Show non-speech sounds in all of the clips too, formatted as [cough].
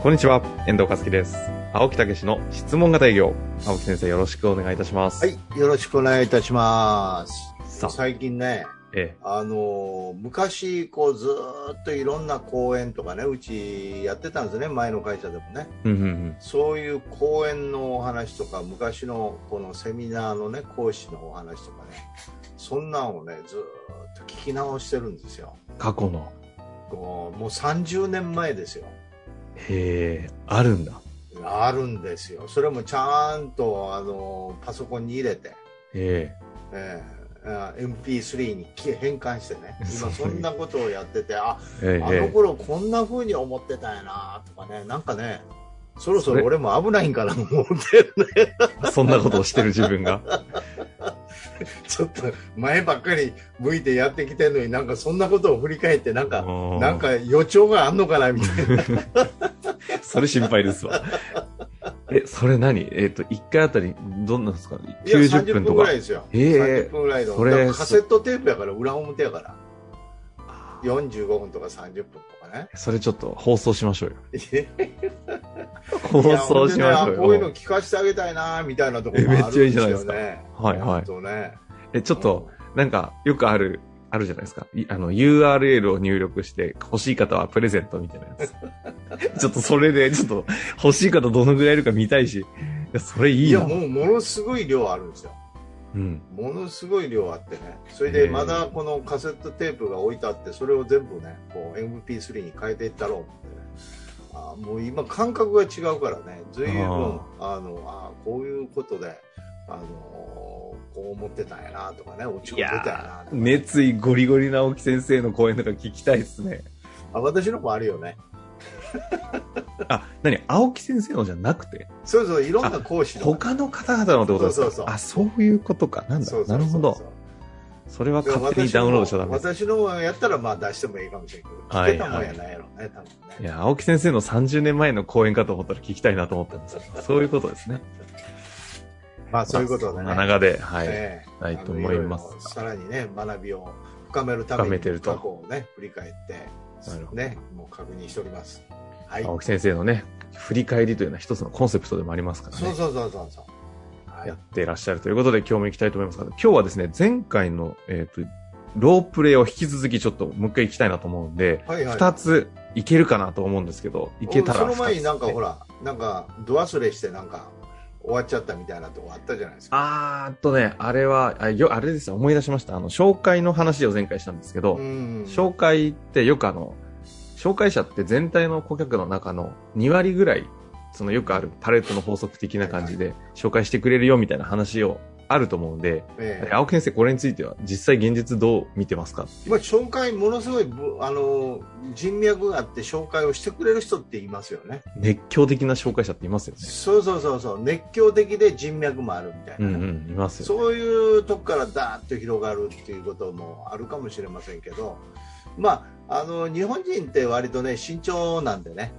こんにちは、遠藤和樹です。青木武の質問型営業。青木先生、よろしくお願いいたします。はい、よろしくお願いいたします。さあ、最近ね、えあのー昔、こう、ずーっといろんな講演とかね、うちやってたんですね、前の会社でもね。え、うんうんうん。そういう講演のお話とか、昔のこのセミナーのね、講師のお話とかね、そんなんをね、ずーっと聞き直してるんですよ。過去の。こうもう30年前ですよ。へえ、あるんだ。あるんですよ。それもちゃんと、あのーパソコンに入れて、ええーあ MP3 に変換してね、[laughs] 今そんなことをやってて、あ、え、えあのええ頃こんな風に思ってたんやなとかね、なんかね、そろそろ俺も危ないんかなと思ってるね。え、そんなことをしてる自分が。[laughs] ちょっと前ばっかり向いてやってきてるのになんかそんなことを振り返ってなんか、うんなんか予兆があんのかなみたいな。[laughs] それ心配ですわ。[laughs] え、それ何？えっ、と、1回あたり、どんなんですか？いや ?90 分とかぐらい。ですよ。ええ30分ぐらいの。それカセットテープやから裏表やから。45分とか30分とかね。それちょっと放送しましょうよ。い [laughs] 放や送しましょうほんでねあこういうのよ。聞かせてあげたいなみたいなところもあるんえめっちゃいいじゃないですかよね。はいはいね。え、ちょっと、なんか、よくある、あるじゃないですか。いあの、URL を入力して、欲しい方はプレゼントみたいなやつ。[laughs] ちょっとそれで、ちょっと、欲しい方どのぐらいいるか見たいし。いや、それいいや、いな。もうものすごい量あるんですよ。うん。ものすごい量あってね。それでまだこのカセットテープが置いてあって、それを全部ね、こう MP3 に変えていったろう思ってね。あもう今感覚が違うからね、随分、あの、あこういうことで、あの、こう思ってたんやなとかね、落ち込んでたんやな熱意ゴリゴリな青木先生の講演とか聞きたいですね。あ私のもあるよね。あ、何？青木先生のじゃなくて、そうそう、いろんな講師の。他の方々のってことですか？そうそうそうあ、そういうことか。なんだ？そうそうそうなるほど。それは勝手にダウンロードしちゃダ。私のやったらまあ出してもいいかもしれんけど、はい聞けたもんやないやろね、多分ね。いや、青木先生の30年前の講演かと思ったら聞きたいなと思ったんですけど、そういうことですね。[laughs] まあそういうことでね。まあそんな中で、はい。ええないと思いますさらにね、学びを深めるために過去をね、振り返って、なるほどね、もう確認しております。はい。青木先生のね、振り返りというのは一つのコンセプトでもありますからね。そうそうそうそうそう。はいやってらっしゃるということで、今日も行きたいと思いますが、今日はですね、前回の、えっ、と、ロープレイを引き続きちょっともう一回行きたいなと思うんで、はいはい。二、ついけるかなと思うんですけど、いけたらその前になんかほら。ら、なんか、度忘れしてなんか、終わっちゃったみたいなとこあったじゃないですか。あーっとね、あれは、あよあれですよ、思い出しました。あの、紹介の話を前回したんですけど、うん。紹介ってよくあの、紹介者って全体の顧客の中の2割ぐらい、そのよくあるパレットの法則的な感じで紹介してくれるよみたいな話をあると思うんで、ええ青木先生これについては実際現実どう見てますか？まあ、紹介、ものすごいぶ、あの、人脈があって紹介をしてくれる人っていますよね。熱狂的な紹介者っていますよね。そうそうそうそう、熱狂的で人脈もあるみたいなね、うんうん、いますよ。そういうとこからダーッと広がるっていうこともあるかもしれませんけど、まあ、あの日本人って割とね慎重なんでね、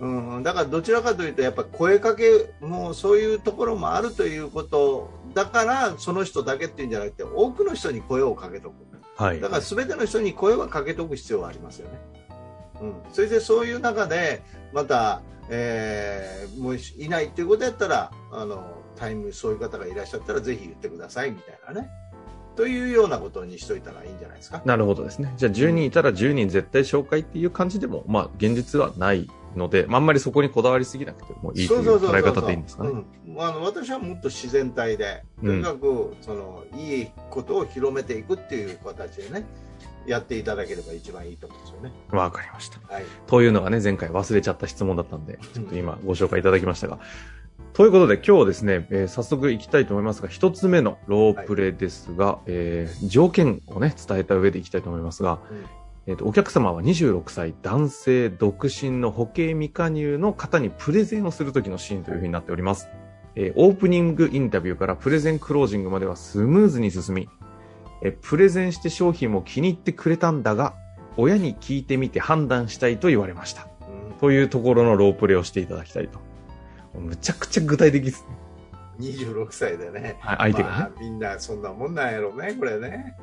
うん、だからどちらかというとやっぱ声かけもそういうところもあるということだからその人だけっていうんじゃなくて多くの人に声をかけとくはい。だから全ての人に声はかけとく必要はありますよね。うん、それでそういう中でまた、えーもういないっていうことやったらあのタイムそういう方がいらっしゃったらぜひ言ってくださいみたいなねというようなことにしといたらいいんじゃないですか。なるほどですね。じゃあ10人いたら10人絶対紹介っていう感じでも、まあ現実はないので、まああんまりそこにこだわりすぎなくてもいいという捉え方でいいんですかね。うんあの私はもっと自然体でとにかく、そのいいことを広めていくっていう形でねやっていただければ一番いいと思うんですよね。わかりました。はい。というのがね、前回忘れちゃった質問だったんで、ちょっと今ご紹介いただきましたが。ということで今日ですね、えー早速行きたいと思いますが、一つ目のロープレですが、えー条件をね、伝えた上で行きたいと思いますが、うんえっ、と、お客様は26歳男性独身の保険未加入の方にプレゼンをするときのシーンというふうになっております。えーオープニングインタビューからプレゼンクロージングまではスムーズに進み、えープレゼンして商品も気に入ってくれたんだが、親に聞いてみて判断したいと言われました。うんというところのロープレをしていただきたいと。むちゃくちゃ具体的ですね。26歳でね。はい、相手がね。まあ、みんなそんなもんなんやろね、これね。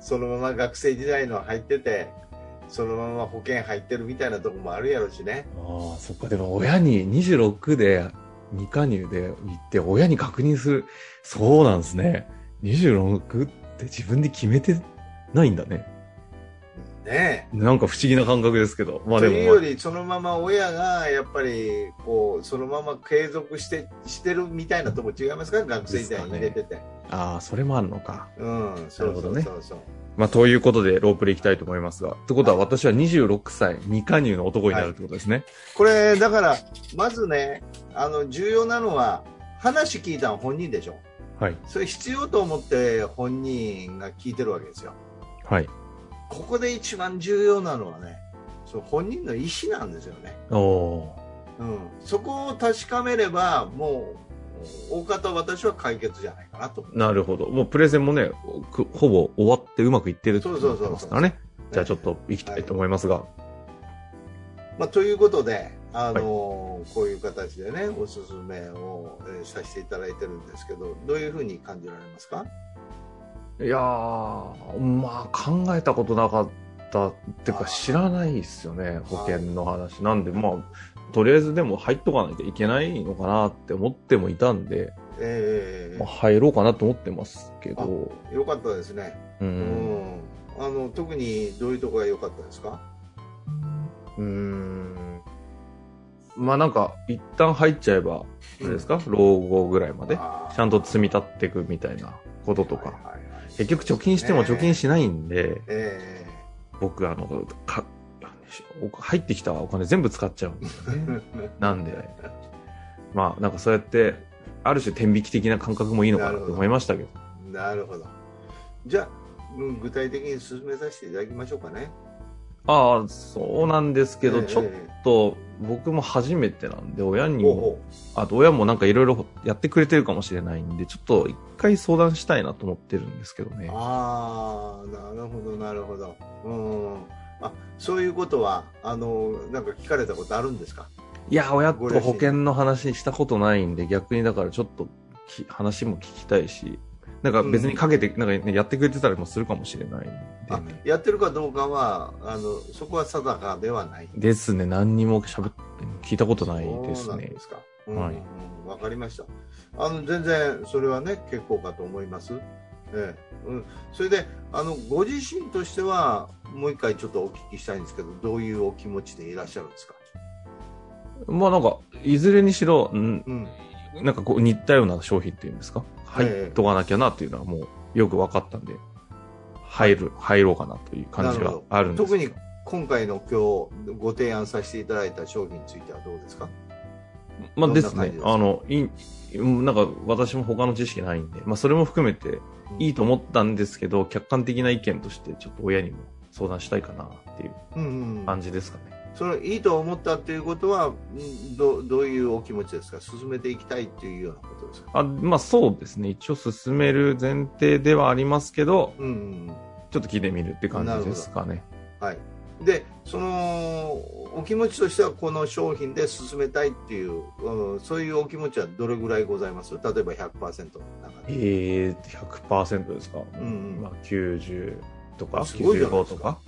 そのまま学生時代の入ってて、そのまま保険入ってるみたいなとこもあるやろしね。ああ、そっか。でも親に26で未加入で行って親に確認する。そうなんですね。26って自分で決めてないんだね。ねなんか不思議な感覚ですけど。まあとでも、いうより、そのまま親がやっぱりこうそのまま継続してしてるみたいなとこ違いますか、学生時代に入れてて。ああ、それもあるのか。うん、そうそうなるほどねそうそう。まあということでロープレいきたいと思いますが。ってことは私は26歳未加入の男になるってことですね。これ、だから、まずね、あの重要なのは、話聞いたのは本人でしょ。はい。それ必要と思って本人が聞いてるわけですよ。はい。ここで一番重要なのはね、その本人の意思なんですよね。おおうん、そこを確かめれば、もう、大方私は解決じゃないかなと。ー。なるほど。もうプレゼンもね、くほぼ終わってうまくいってるってことになってますからね。じゃあちょっと行きたいと思いますが。まあ、ということで、あのこういう形でね、おすすめを、えーさせていただいてるんですけど、どういうふうに感じられますか？いやー、まあ考えたことなかったっていうか知らないですよね、保険の話。なんでまあ、とりあえずでも入っとかないといけないのかなって思ってもいたんで、えまあ、入ろうかなと思ってますけど、えよかったですね。う。うんん。あの、特にどういうところが良かったですか？うーん。まあなんか、一旦入っちゃえば、あれですか、老後ぐらいまで、ちゃんと積み立っていくみたいなこととか。はいはいはい結局貯金しても貯金しないんで、え僕あの、か、入ってきたお金全部使っちゃうんですよね。え [laughs] なんで、まあなんかそうやって、ある種天引き的な感覚もいいのかなと思いましたけど。なるほど。じゃあ、うん具体的に進めさせていただきましょうかね。ああ、そうなんですけど、ええちょっと僕も初めてなんで、親にも、あと親もなんかいろいろやってくれてるかもしれないんで、ちょっと一回相談したいなと思ってるんですけどねう。ああ、なるほど、なるほど。うん。あ、そういうことは、あの、なんか聞かれたことあるんですか？いや、親と保険の話したことないんで、逆にだからちょっとき話も聞きたいし、なんか別にかけて、なんかね、やってくれてたりもするかもしれないね。やってるかどうかは、あの、そこは定かではない。ですね、何にも喋って、聞いたことないですねそうなんで。すか。うんはいわかりました。あの、全然、それはね、結構かと思います。ええ。うん。それで、あの、ご自身としては、もう一回ちょっとお聞きしたいんですけど、どういうお気持ちでいらっしゃるんですか？まあなんか、いずれにしろ、んうん。なんかこう似たような商品っていうんですか？入ええっとかなきゃなっていうのはもうよく分かったんで、入る、入ろうかなという感じがあるんです特に今回の今日ご提案させていただいた商品についてはどうですか？まあですね。あの、いなんか私も他の知識ないんで、まあそれも含めていいと思ったんですけど、客観的な意見としてちょっと親にも相談したいかなっていううんうんうん感じですかね。それいいと思ったっていうことはんどどういうお気持ちですか？進めていきたいっていうようなことですか？あまあそうですね。一応進める前提ではありますけど、うんうんうんちょっと聞いてみるって感じですかね。はい、でそのお気持ちとしてはこの商品で進めたいっていう、うん、そういうお気持ちはどれぐらいございます？例えば100%の中で。えー、100%ですか、んうん。まあ90とか？すごいじゃない95ですか。とか？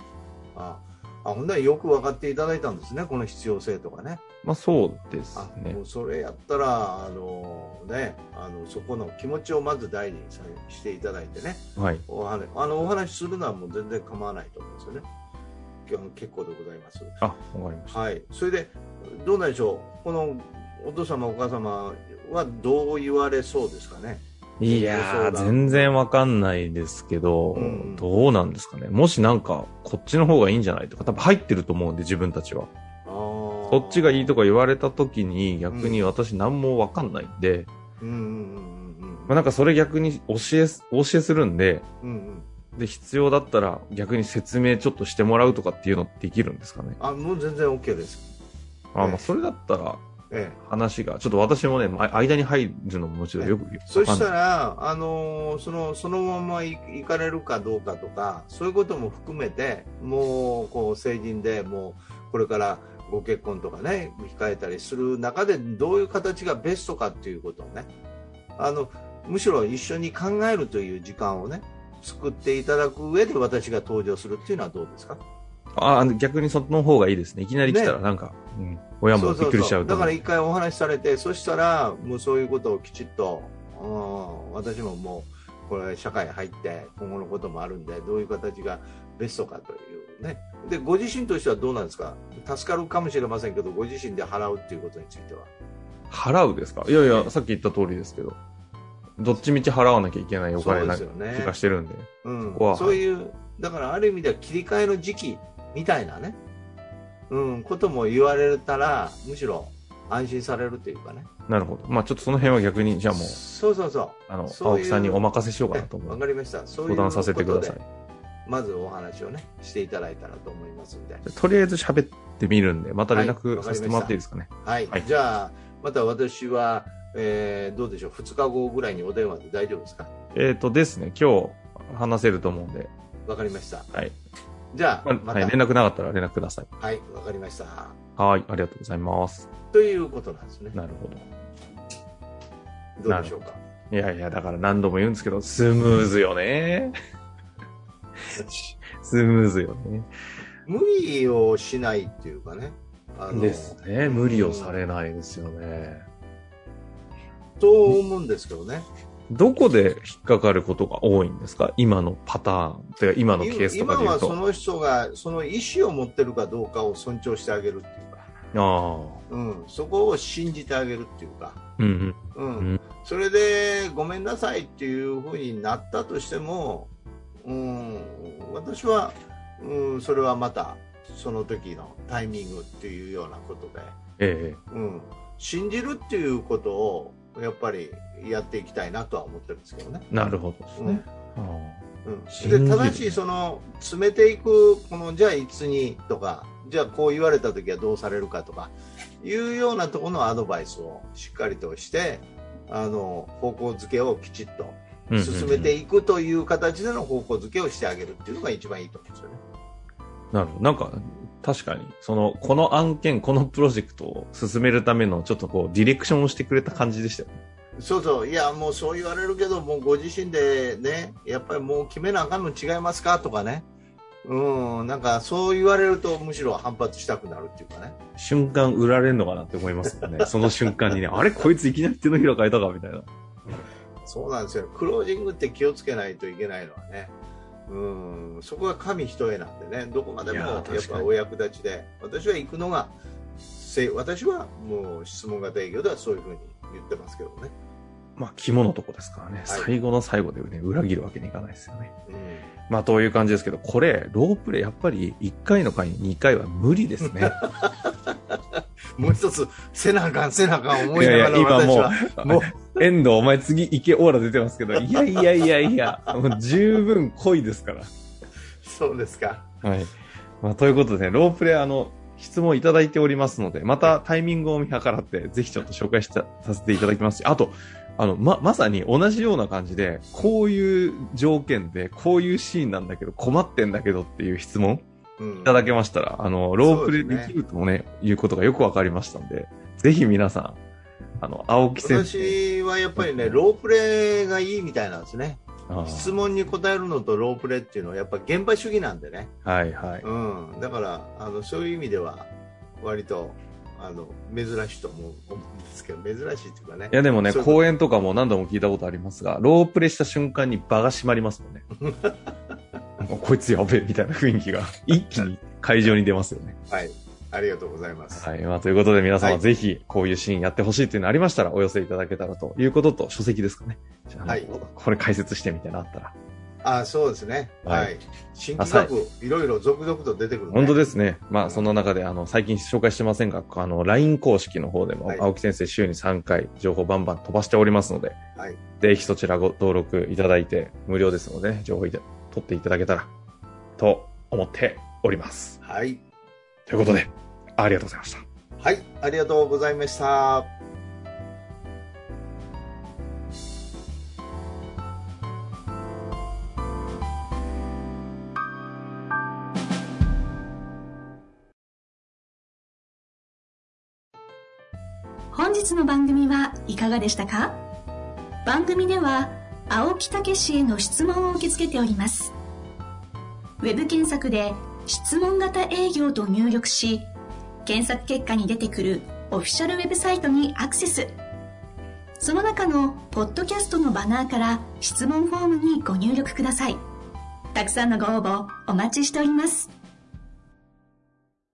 ああほんならよく分かっていただいたんですねこの必要性とかね。まあそうですあねもうそれやったらあのねあのそこの気持ちをまず大事にさしていただいてね。はい。お話あのお話しするのはもう全然構わないと思うんですよね結構でございます。あわかりました。はい、それでどうなんでしょう、このお父様、お母様はどう言われそうですかね？いやー全然わかんないですけど、うん。どうなんですかね？もしなんかこっちの方がいいんじゃないとか多分入ってると思うんで自分たちは。そそっちがいいとか言われた時に逆に私何もわかんないんで、うんうんうん。まあ、なんかそれ逆に教えす、教えするんで、うんうんで、必要だったら逆に説明ちょっとしてもらうとかっていうのできるんですかね？あもう全然 OK です。あ、ええまあ、それだったらええ話が、ちょっと私もね、ま間に入るのももちろんよくわかんないそしたら、あのーそのそのまま行行かれるかどうかとか、そういうことも含めて、もうこう成人でもうこれからご結婚とかね、控えたりする中で、どういう形がベストかっていうことをね、あのむしろ一緒に考えるという時間をね、作っていただく上で私が登場するっていうのはどうですか？あ逆にその方がいいですね。いきなり来たらなんか、うん、親もびっくりしちゃうとだ。から一回お話しされて、そしたら、もうそういうことをきちっと、うん、私ももう、これ、社会入って、今後のこともあるんで、どういう形がベストかというね。で、ご自身としてはどうなんですか？助かるかもしれませんけど、ご自身で払うっていうことについては。払うですか？いやいや、さっき言った通りですけど。どっちみち払わなきゃいけないお金な気がしてるんで。うんそういう、だからある意味では切り替えの時期みたいなね、うん、ことも言われたら、むしろ安心されるというかね。なるほど。まあちょっとその辺は逆に、じゃあもう、そうそうそう。あの、そういう青木さんにお任せしようかなとえ思う。わかりました。そういう相談させてください。まずお話をね、していただいたらと思いますんで。とりあえず喋ってみるんで、また連はい絡させてもらっていいですかね。はい。はいじゃあ、また私は、えーどうでしょう、2日後ぐらいにお電話で大丈夫ですか？えっ、とですね、今日話せると思うんで、わかりました。はい。じゃあ、まはい、連絡なかったら連絡ください。はい、わかりました。はい、ありがとうございます。ということなんですね。なるほど。どうでしょうか？いやいや、だから何度も言うんですけど、スムーズよね。スムーズよね。無理をしないっていうかね。ですね。無理をされないですよね。と思うんですけどね。どこで引っかかることが多いんですか？今のパターン。てか今のケースとか今で言うと。はその人がその意思を持ってるかどうかを尊重してあげるっていうか、ああ。うん、そこを信じてあげるっていうか、うんうんうん。それでごめんなさいっていうふうになったとしても、うん、私は、うん、それはまたその時のタイミングっていうようなことで、えうん、信じるっていうことをやっぱりやっていきたいなとは思ってるんですけどね。えなるほどですね。あうん、で正しいその詰めていくこのじゃあいつにとかじゃあこう言われた時はどうされるかとかいうようなところのアドバイスをしっかりとしてあの方向づけをきちっとあ進めていくという形での方向づけをしてあげるっていうのが一番いいと思うんですよね。なるほど。なんか、確かに、その、この案件、このプロジェクトを進めるための、ちょっとこう、ディレクションをしてくれた感じでしたよね。そうそういやもうそう言われるけどもうご自身でねやっぱりもう決めなあかんの違いますか？とかねうんなんかそう言われるとむしろ反発したくなるっていうかね瞬間売られるのかなって思いますよね。[laughs] その瞬間にね、あれ？こいついきなり手のひら変えたか？みたいな。そうなんですよ。クロージングって気をつけないといけないのはね。うん、そこが神一重なんでね、どこまでもいややっぱお役立ちで、私は行くのが、せ私はもう質問型営業ではそういうふうに言ってますけどね。まあ、肝のとこですからね。最後の最後でね、裏切るわけにいかないですよね。うん、まあ、という感じですけど、これ、ロープレイ、やっぱり1回の回に2回は無理ですね。[laughs] もう一つ、せなあかん、せなあかん思いながらいやいや今もうもう、[laughs] 遠藤、お前次行けオーラ出てますけど、いやいやいやいや、もう十分濃いですから。そうですか。はい。まあ、ということで、ね、ロープレイ、あの、質問いただいておりますので、またタイミングを見計らって、ぜひちょっと紹介したさせていただきますし、あと、あの、ま、まさに同じような感じで、こういう条件で、こういうシーンなんだけど、困ってんだけどっていう質問うんいただけましたら、あの、ロープレイできるともね、いうことがよくわかりましたんで、ぜひ皆さん、あの、青木先生。私はやっぱりね、ロープレイがいいみたいなんですね。質問に答えるのとロープレイっていうのはやっぱ現場主義なんでね。はいはい。うん、だからあのそういう意味では割とあの珍しいと思う思うんですけど珍しいっていうかねいやでもね、そういう講演とかも何度も聞いたことありますが、ロープレイした瞬間に場が閉まりますもんね。[laughs] もうこいつやべえみたいな雰囲気が一気に会場に出ますよね。はいありがとうございます、はい。まあということで皆様はいぜひこういうシーンやってほしいっていうのありましたらお寄せいただけたらということと書籍ですかね。はいこれ解説してみたいなのあったら。あそうですねははいい、新企画いろいろ続々と出てくるね本当ですね。まあ、その中で、あの、最近紹介してませんが、あの、LINE 公式の方でも、はい青木先生週に3回情報バンバン飛ばしておりますので、はいぜひそちらご登録いただいて、無料ですので、ね、情報いた取っていただけたら、と思っております。はい。ということで、ありがとうございました。はい。ありがとうございました。本日の番組はいかがでしたか？番組では青木武氏への質問を受け付けておりますウェブ検索で「質問型営業」と入力し検索結果に出てくるオフィシャルウェブサイトにアクセス。その中のポッドキャストのバナーから質問フォームにご入力ください。たくさんのご応募お待ちしております。